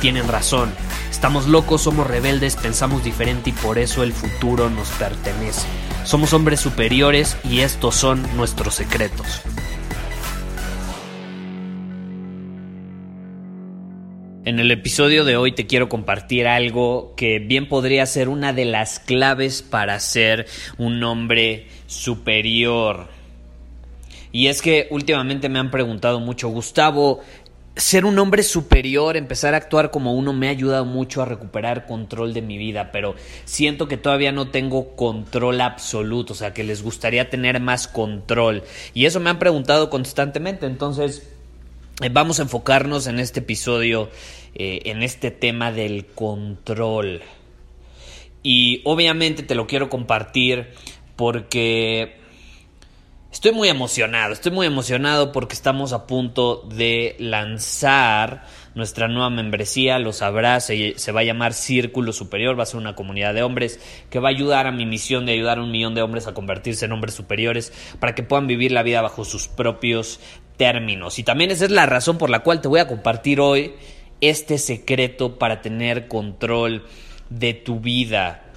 tienen razón. Estamos locos, somos rebeldes, pensamos diferente y por eso el futuro nos pertenece. Somos hombres superiores y estos son nuestros secretos. En el episodio de hoy te quiero compartir algo que bien podría ser una de las claves para ser un hombre superior. Y es que últimamente me han preguntado mucho, Gustavo, ser un hombre superior, empezar a actuar como uno me ha ayudado mucho a recuperar control de mi vida, pero siento que todavía no tengo control absoluto, o sea, que les gustaría tener más control. Y eso me han preguntado constantemente, entonces eh, vamos a enfocarnos en este episodio, eh, en este tema del control. Y obviamente te lo quiero compartir porque estoy muy emocionado, estoy muy emocionado porque estamos a punto de lanzar nuestra nueva membresía, lo sabrás, se, se, va a llamar Círculo Superior, va a ser una comunidad de hombres que va a ayudar a mi misión de ayudar a un millón de hombres a convertirse en hombres superiores para que puedan vivir la vida bajo sus propios términos. Y también esa es la razón por la cual te voy a compartir hoy este secreto para tener control de tu vida.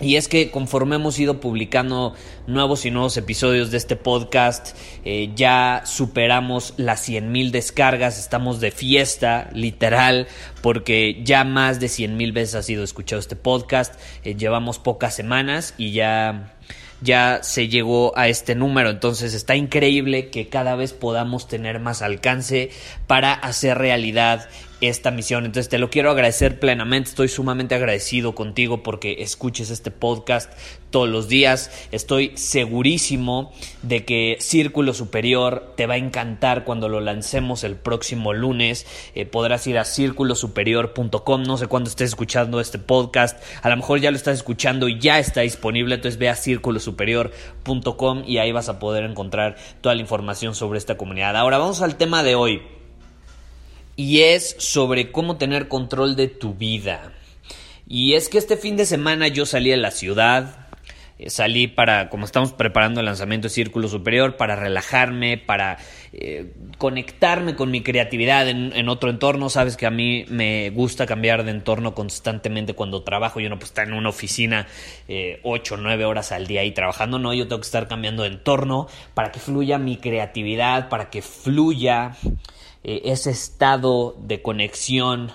Y es que conforme hemos ido publicando nuevos y nuevos episodios de este podcast, eh, ya superamos las 100.000 descargas, estamos de fiesta, literal, porque ya más de 100.000 veces ha sido escuchado este podcast, eh, llevamos pocas semanas y ya ya se llegó a este número. Entonces está increíble que cada vez podamos tener más alcance para hacer realidad esta misión. Entonces te lo quiero agradecer plenamente. Estoy sumamente agradecido contigo porque escuches este podcast todos los días. Estoy segurísimo de que Círculo Superior te va a encantar cuando lo lancemos el próximo lunes. Eh, podrás ir a círculosuperior.com. No sé cuándo estés escuchando este podcast. A lo mejor ya lo estás escuchando y ya está disponible. Entonces ve a círculosuperior.com y ahí vas a poder encontrar toda la información sobre esta comunidad. Ahora vamos al tema de hoy y es sobre cómo tener control de tu vida. Y es que este fin de semana yo salí a la ciudad, eh, salí para, como estamos preparando el lanzamiento de Círculo Superior, para relajarme, para eh, conectarme con mi creatividad en, otro entorno. Sabes que a mí me gusta cambiar de entorno constantemente cuando trabajo. Yo no puedo estar en una oficina eh, 8 o 9 horas al día ahí trabajando. No, yo tengo que estar cambiando de entorno para que fluya mi creatividad, para que fluya eh, ese estado de conexión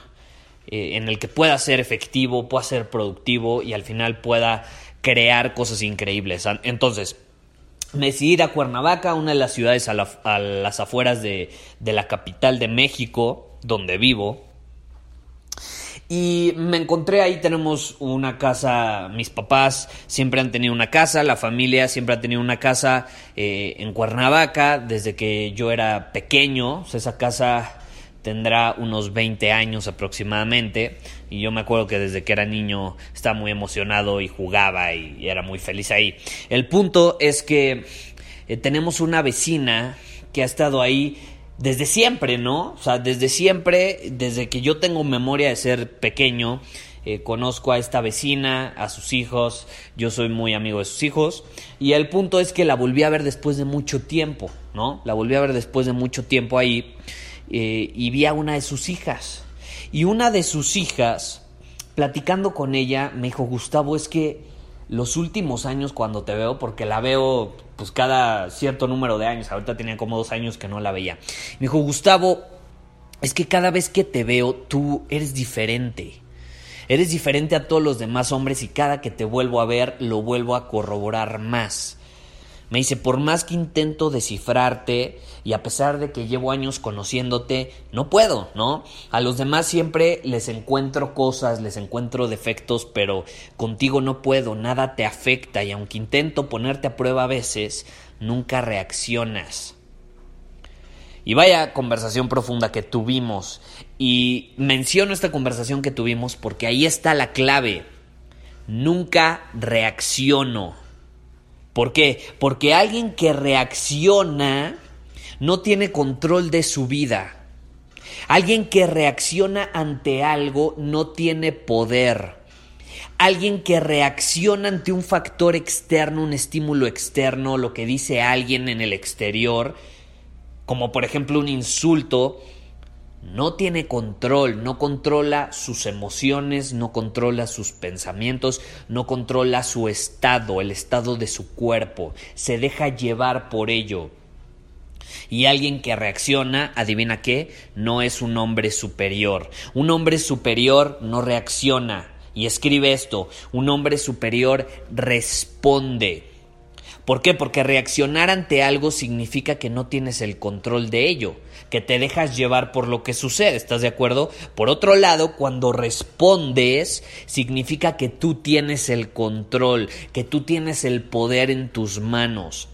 eh, en el que pueda ser efectivo, pueda ser productivo y al final pueda crear cosas increíbles. Entonces, me decidí ir a Cuernavaca, una de las ciudades a, las afueras de la capital de México, donde vivo. Y me encontré ahí, tenemos una casa, mis papás siempre han tenido una casa, la familia siempre ha tenido una casa eh, en Cuernavaca desde que yo era pequeño. esa casa tendrá unos 20 años aproximadamente y yo me acuerdo que desde que era niño estaba muy emocionado y jugaba y, era muy feliz ahí. El punto es que eh, tenemos una vecina que ha estado ahí desde siempre, ¿no? O sea, desde siempre, desde que yo tengo memoria de ser pequeño, eh, conozco a esta vecina, a sus hijos, yo soy muy amigo de sus hijos, y el punto es que la volví a ver después de mucho tiempo, ¿no? La volví a ver después de mucho tiempo ahí, eh, y vi a una de sus hijas, y una de sus hijas, platicando con ella, me dijo, Gustavo, es que los últimos años cuando te veo, porque la veo pues cada cierto número de años, ahorita tenía como dos años que no la veía. Me dijo, Gustavo, es que cada vez que te veo tú eres diferente. Eres diferente a todos los demás hombres y cada que te vuelvo a ver lo vuelvo a corroborar más. Me dice, por más que intento descifrarte y a pesar de que llevo años conociéndote, no puedo, ¿no? A los demás siempre les encuentro cosas, les encuentro defectos, pero contigo no puedo, nada te afecta y aunque intento ponerte a prueba a veces, nunca reaccionas. Y vaya conversación profunda que tuvimos. Y menciono esta conversación que tuvimos porque ahí está la clave. Nunca reacciono. ¿Por qué? Porque alguien que reacciona no tiene control de su vida. Alguien que reacciona ante algo no tiene poder. Alguien que reacciona ante un factor externo, un estímulo externo, lo que dice alguien en el exterior, como por ejemplo un insulto, no tiene control, no controla sus emociones, no controla sus pensamientos, no controla su estado, el estado de su cuerpo, se deja llevar por ello. Y alguien que reacciona, adivina qué, no es un hombre superior. Un hombre superior no reacciona. Y escribe esto, un hombre superior responde. ¿Por qué? Porque reaccionar ante algo significa que no tienes el control de ello, que te dejas llevar por lo que sucede, ¿estás de acuerdo? Por otro lado, cuando respondes, significa que tú tienes el control, que tú tienes el poder en tus manos.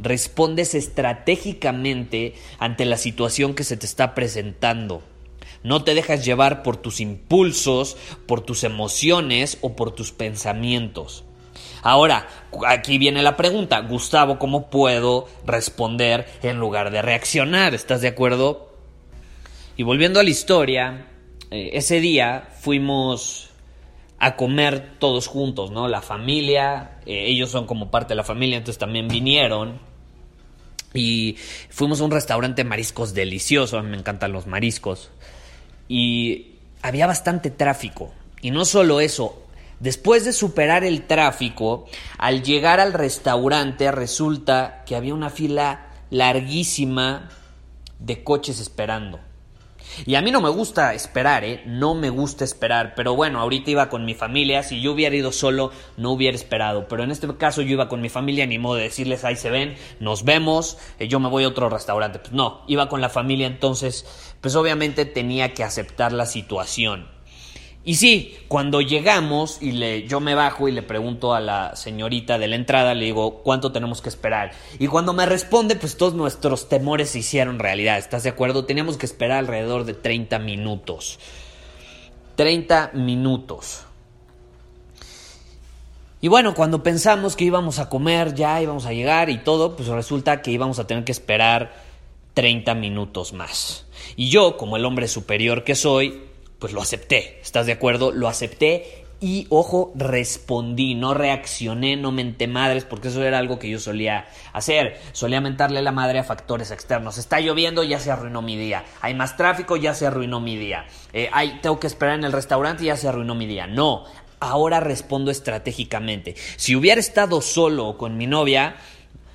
Respondes estratégicamente ante la situación que se te está presentando. No te dejas llevar por tus impulsos, por tus emociones o por tus pensamientos. Ahora, aquí viene la pregunta, Gustavo, ¿cómo puedo responder en lugar de reaccionar? ¿Estás de acuerdo? Y volviendo a la historia, eh, ese día fuimos a comer todos juntos, ¿no? La familia, eh, ellos son como parte de la familia, entonces también vinieron. Y fuimos a un restaurante de mariscos delicioso, me encantan los mariscos. Y había bastante tráfico. Y no solo eso, Después de superar el tráfico, al llegar al restaurante resulta que había una fila larguísima de coches esperando. Y a mí no me gusta esperar, ¿eh? No me gusta esperar. Pero bueno, ahorita iba con mi familia. Si yo hubiera ido solo, no hubiera esperado. Pero en este caso yo iba con mi familia, ni modo de decirles, ahí se ven, nos vemos, eh, yo me voy a otro restaurante. Pues no, iba con la familia, entonces, pues obviamente tenía que aceptar la situación. Y sí, cuando llegamos y le, yo me bajo y le pregunto a la señorita de la entrada, le digo, ¿cuánto tenemos que esperar? Y cuando me responde, pues todos nuestros temores se hicieron realidad, ¿estás de acuerdo? Teníamos que esperar alrededor de 30 minutos. 30 minutos. Y bueno, cuando pensamos que íbamos a comer, ya íbamos a llegar y todo, pues resulta que íbamos a tener que esperar 30 minutos más. Y yo, como el hombre superior que soy, pues lo acepté. ¿Estás de acuerdo? Lo acepté y, ojo, respondí, no reaccioné, no menté madres, porque eso era algo que yo solía hacer. Solía mentarle la madre a factores externos. Está lloviendo, ya se arruinó mi día. Hay más tráfico, ya se arruinó mi día. Eh, hay, tengo que esperar en el restaurante, ya se arruinó mi día. No, ahora respondo estratégicamente. Si hubiera estado solo con mi novia,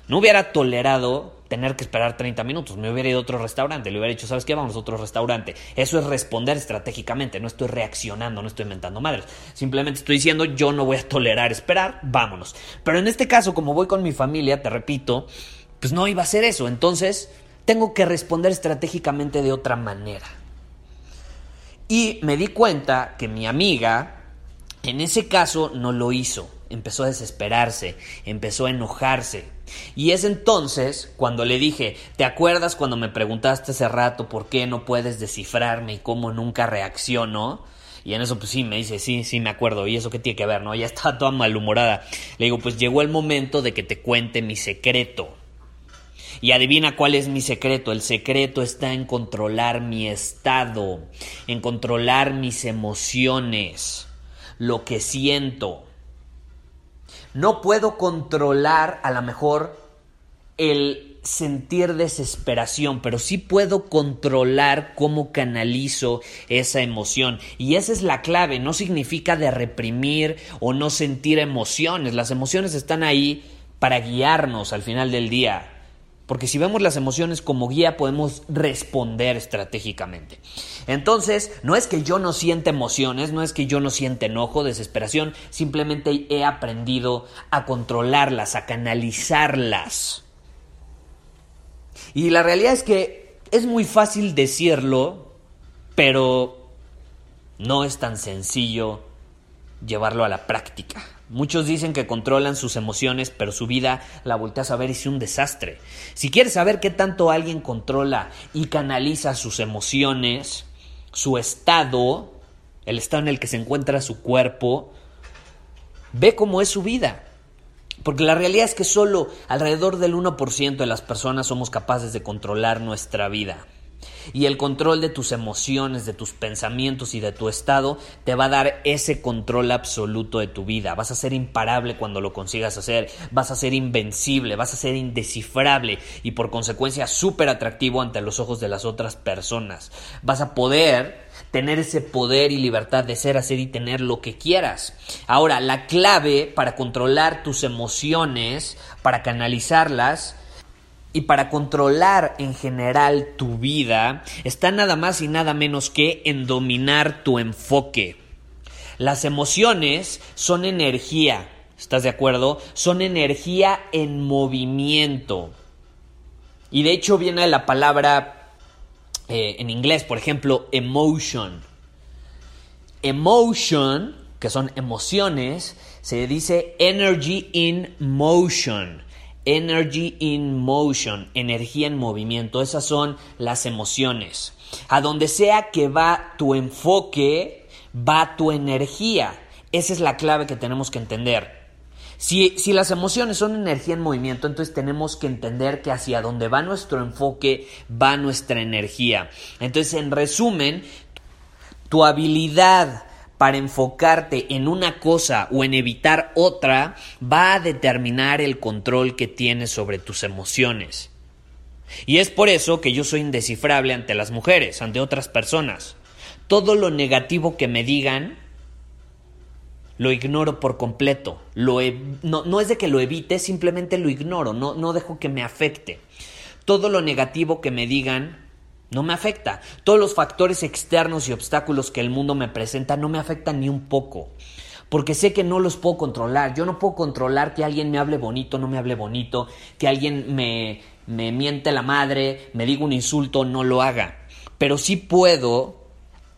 no hubiera tolerado tener que esperar 30 minutos. Me hubiera ido a otro restaurante, le hubiera dicho, ¿sabes qué? Vamos a otro restaurante. Eso es responder estratégicamente, no estoy reaccionando, no estoy inventando madres. Simplemente estoy diciendo, yo no voy a tolerar esperar, vámonos. Pero en este caso, como voy con mi familia, te repito, pues no iba a ser eso. Entonces, tengo que responder estratégicamente de otra manera. Y me di cuenta que mi amiga, en ese caso, no lo hizo. Empezó a desesperarse, empezó a enojarse y es entonces cuando le dije, ¿te acuerdas cuando me preguntaste hace rato por qué no puedes descifrarme y cómo nunca reacciono? Y en eso, pues sí, me dice, sí, sí, me acuerdo. ¿Y eso qué tiene que ver, no? Ya estaba toda malhumorada. Le digo, pues llegó el momento de que te cuente mi secreto. Y adivina cuál es mi secreto. El secreto está en controlar mi estado, en controlar mis emociones, lo que siento. No puedo controlar a lo mejor el sentir desesperación, pero sí puedo controlar cómo canalizo esa emoción. Y esa es la clave, no significa de reprimir o no sentir emociones. Las emociones están ahí para guiarnos al final del día Porque si vemos las emociones como guía podemos responder estratégicamente. Entonces, no es que yo no sienta emociones, no es que yo no sienta enojo, desesperación, simplemente he aprendido a controlarlas, a canalizarlas. Y la realidad es que es muy fácil decirlo, pero no es tan sencillo llevarlo a la práctica. Muchos dicen que controlan sus emociones, pero su vida la volteas a ver y es un desastre. Si quieres saber qué tanto alguien controla y canaliza sus emociones, su estado, el estado en el que se encuentra su cuerpo, ve cómo es su vida. Porque la realidad es que solo alrededor del 1% de las personas somos capaces de controlar nuestra vida. Y el control de tus emociones, de tus pensamientos y de tu estado te va a dar ese control absoluto de tu vida. Vas a ser imparable cuando lo consigas hacer, vas a ser invencible, vas a ser indescifrable y por consecuencia súper atractivo ante los ojos de las otras personas. Vas a poder tener ese poder y libertad de ser, hacer y tener lo que quieras. Ahora, la clave para controlar tus emociones, para canalizarlas, y para controlar en general tu vida está nada más y nada menos que en dominar tu enfoque. Las emociones son energía, ¿estás de acuerdo? Son energía en movimiento. Y de hecho viene la palabra eh, en inglés, por ejemplo, emotion. Emotion, que son emociones, se dice energy in motion. Energy in motion, energía en movimiento, esas son las emociones. A donde sea que va tu enfoque, va tu energía. Esa es la clave que tenemos que entender. Si, si, las emociones son energía en movimiento, entonces tenemos que entender que hacia donde va nuestro enfoque va nuestra energía. Entonces, en resumen, tu habilidad para enfocarte en una cosa o en evitar otra va a determinar el control que tienes sobre tus emociones. Y es por eso que yo soy indescifrable ante las mujeres, ante otras personas. Todo lo negativo que me digan, lo ignoro por completo. No, no, es de que lo evite, simplemente lo ignoro, no, no dejo que me afecte. Todo lo negativo que me digan, no me afecta. Todos los factores externos y obstáculos que el mundo me presenta no me afectan ni un poco. Porque sé que no los puedo controlar. Yo no puedo controlar que alguien me hable bonito, no me hable bonito, que alguien me, me miente la madre, me diga un insulto, no lo haga. Pero sí puedo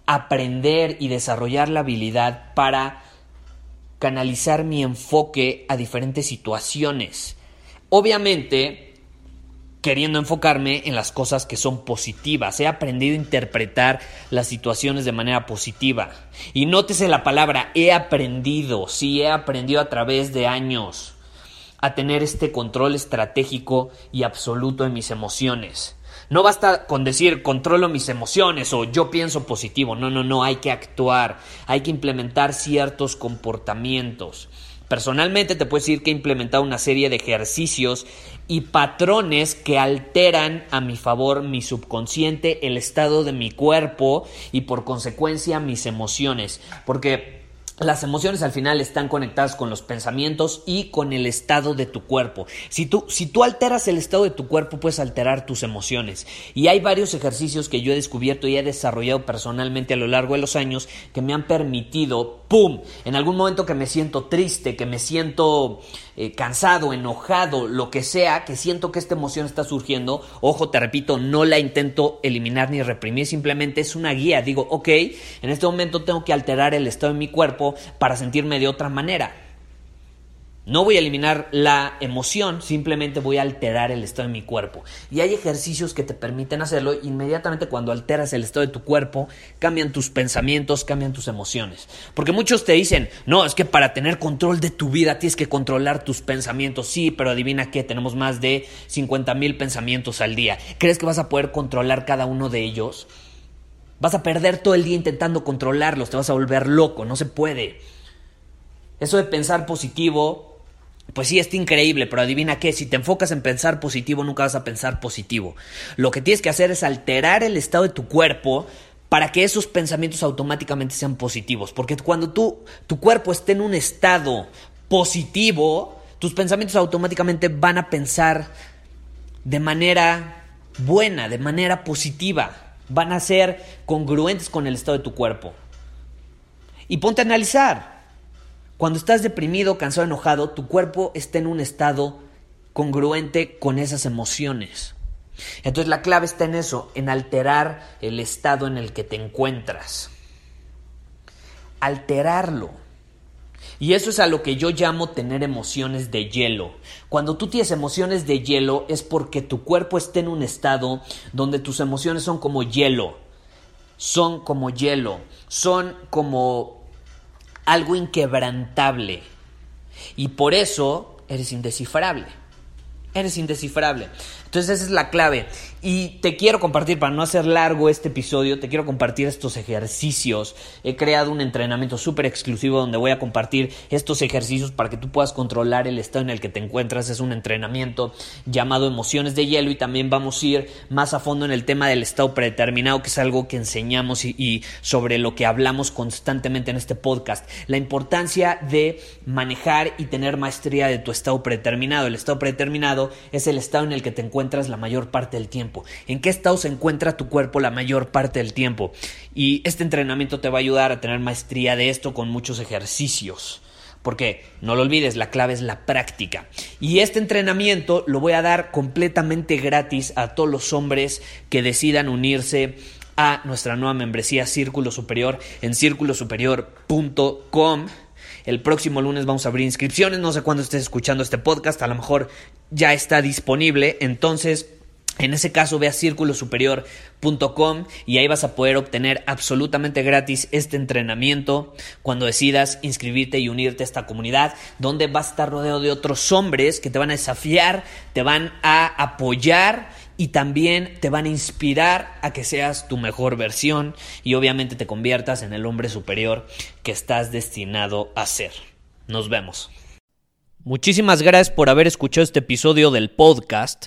aprender y desarrollar la habilidad para canalizar mi enfoque a diferentes situaciones. Obviamente, queriendo enfocarme en las cosas que son positivas. He aprendido a interpretar las situaciones de manera positiva. Y nótese la palabra he aprendido, sí, he aprendido a través de años a tener este control estratégico y absoluto en mis emociones. No basta con decir controlo mis emociones o yo pienso positivo. No, no, no, hay que actuar, hay que implementar ciertos comportamientos. Personalmente te puedo decir que he implementado una serie de ejercicios y patrones que alteran a mi favor mi subconsciente, el estado de mi cuerpo y por consecuencia mis emociones. Porque las emociones al final están conectadas con los pensamientos y con el estado de tu cuerpo. Si tú, si tú alteras el estado de tu cuerpo, puedes alterar tus emociones. Y hay varios ejercicios que yo he descubierto y he desarrollado personalmente a lo largo de los años que me han permitido, ¡pum!, en algún momento que me siento triste, que me siento eh, cansado, enojado, lo que sea, que siento que esta emoción está surgiendo, ojo, te repito, no la intento eliminar ni reprimir, simplemente es una guía. Digo, ok, en este momento tengo que alterar el estado de mi cuerpo para sentirme de otra manera. No voy a eliminar la emoción, simplemente voy a alterar el estado de mi cuerpo. Y hay ejercicios que te permiten hacerlo. Inmediatamente cuando alteras el estado de tu cuerpo, cambian tus pensamientos, cambian tus emociones. Porque muchos te dicen, no, es que para tener control de tu vida tienes que controlar tus pensamientos. Sí, pero adivina qué, tenemos más de 50 mil pensamientos al día. ¿Crees que vas a poder controlar cada uno de ellos? Vas a perder todo el día intentando controlarlos, te vas a volver loco, no se puede. Eso de pensar positivo pues sí, está increíble, pero adivina qué, si te enfocas en pensar positivo, nunca vas a pensar positivo. Lo que tienes que hacer es alterar el estado de tu cuerpo para que esos pensamientos automáticamente sean positivos. Porque cuando tú, tu cuerpo esté en un estado positivo, tus pensamientos automáticamente van a pensar de manera buena, de manera positiva. Van a ser congruentes con el estado de tu cuerpo. Y ponte a analizar. Cuando estás deprimido, cansado, enojado, tu cuerpo está en un estado congruente con esas emociones. Entonces la clave está en eso, en alterar el estado en el que te encuentras. Alterarlo. Y eso es a lo que yo llamo tener emociones de hielo. Cuando tú tienes emociones de hielo es porque tu cuerpo está en un estado donde tus emociones son como hielo. Son como hielo. Son como algo inquebrantable. Y por eso eres indescifrable. Eres indescifrable. Entonces esa es la clave. Y te quiero compartir, para no hacer largo este episodio, te quiero compartir estos ejercicios. He creado un entrenamiento súper exclusivo donde voy a compartir estos ejercicios para que tú puedas controlar el estado en el que te encuentras. Es un entrenamiento llamado emociones de hielo y también vamos a ir más a fondo en el tema del estado predeterminado, que es algo que enseñamos y, y sobre lo que hablamos constantemente en este podcast. La importancia de manejar y tener maestría de tu estado predeterminado. El estado predeterminado es el estado en el que te encuentras la mayor parte del en qué estado se encuentra tu cuerpo la mayor parte del tiempo. Y este entrenamiento te va a ayudar a tener maestría de esto con muchos ejercicios. Porque no lo olvides, la clave es la práctica. Y este entrenamiento lo voy a dar completamente gratis a todos los hombres que decidan unirse a nuestra nueva membresía Círculo Superior en círculosuperior.com. El próximo lunes vamos a abrir inscripciones. No sé cuándo estés escuchando este podcast. A lo mejor ya está disponible. Entonces, en ese caso, ve a círculosuperior.com y ahí vas a poder obtener absolutamente gratis este entrenamiento cuando decidas inscribirte y unirte a esta comunidad, donde vas a estar rodeado de otros hombres que te van a desafiar, te van a apoyar y también te van a inspirar a que seas tu mejor versión y obviamente te conviertas en el hombre superior que estás destinado a ser. Nos vemos. Muchísimas gracias por haber escuchado este episodio del podcast.